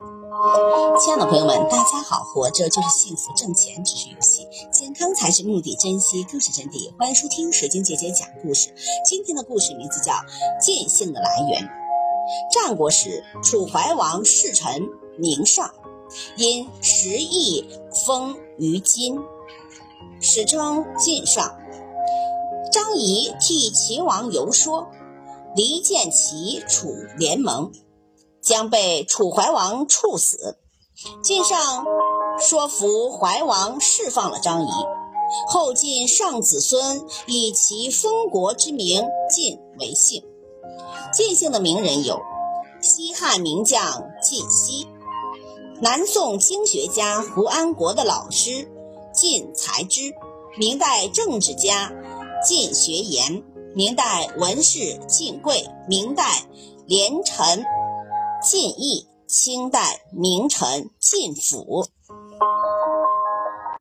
亲爱的朋友们，大家好！活着就是幸福，挣钱只是游戏，健康才是目的，珍惜更是真谛。欢迎收听水晶姐姐讲故事。今天的故事名字叫《剑姓的来源》。战国时，楚怀王世臣宁尚，因食邑封于今，史称晋上。张仪替秦王游说，离间齐楚联盟。将被楚怀王处死。晋上说服怀王释放了张仪，后晋上子孙以其封国之名晋为姓。晋姓的名人有西汉名将晋西，南宋经学家胡安国的老师晋才之，明代政治家晋学言，明代文士晋贵，明代连臣。晋义，清代名臣，晋府。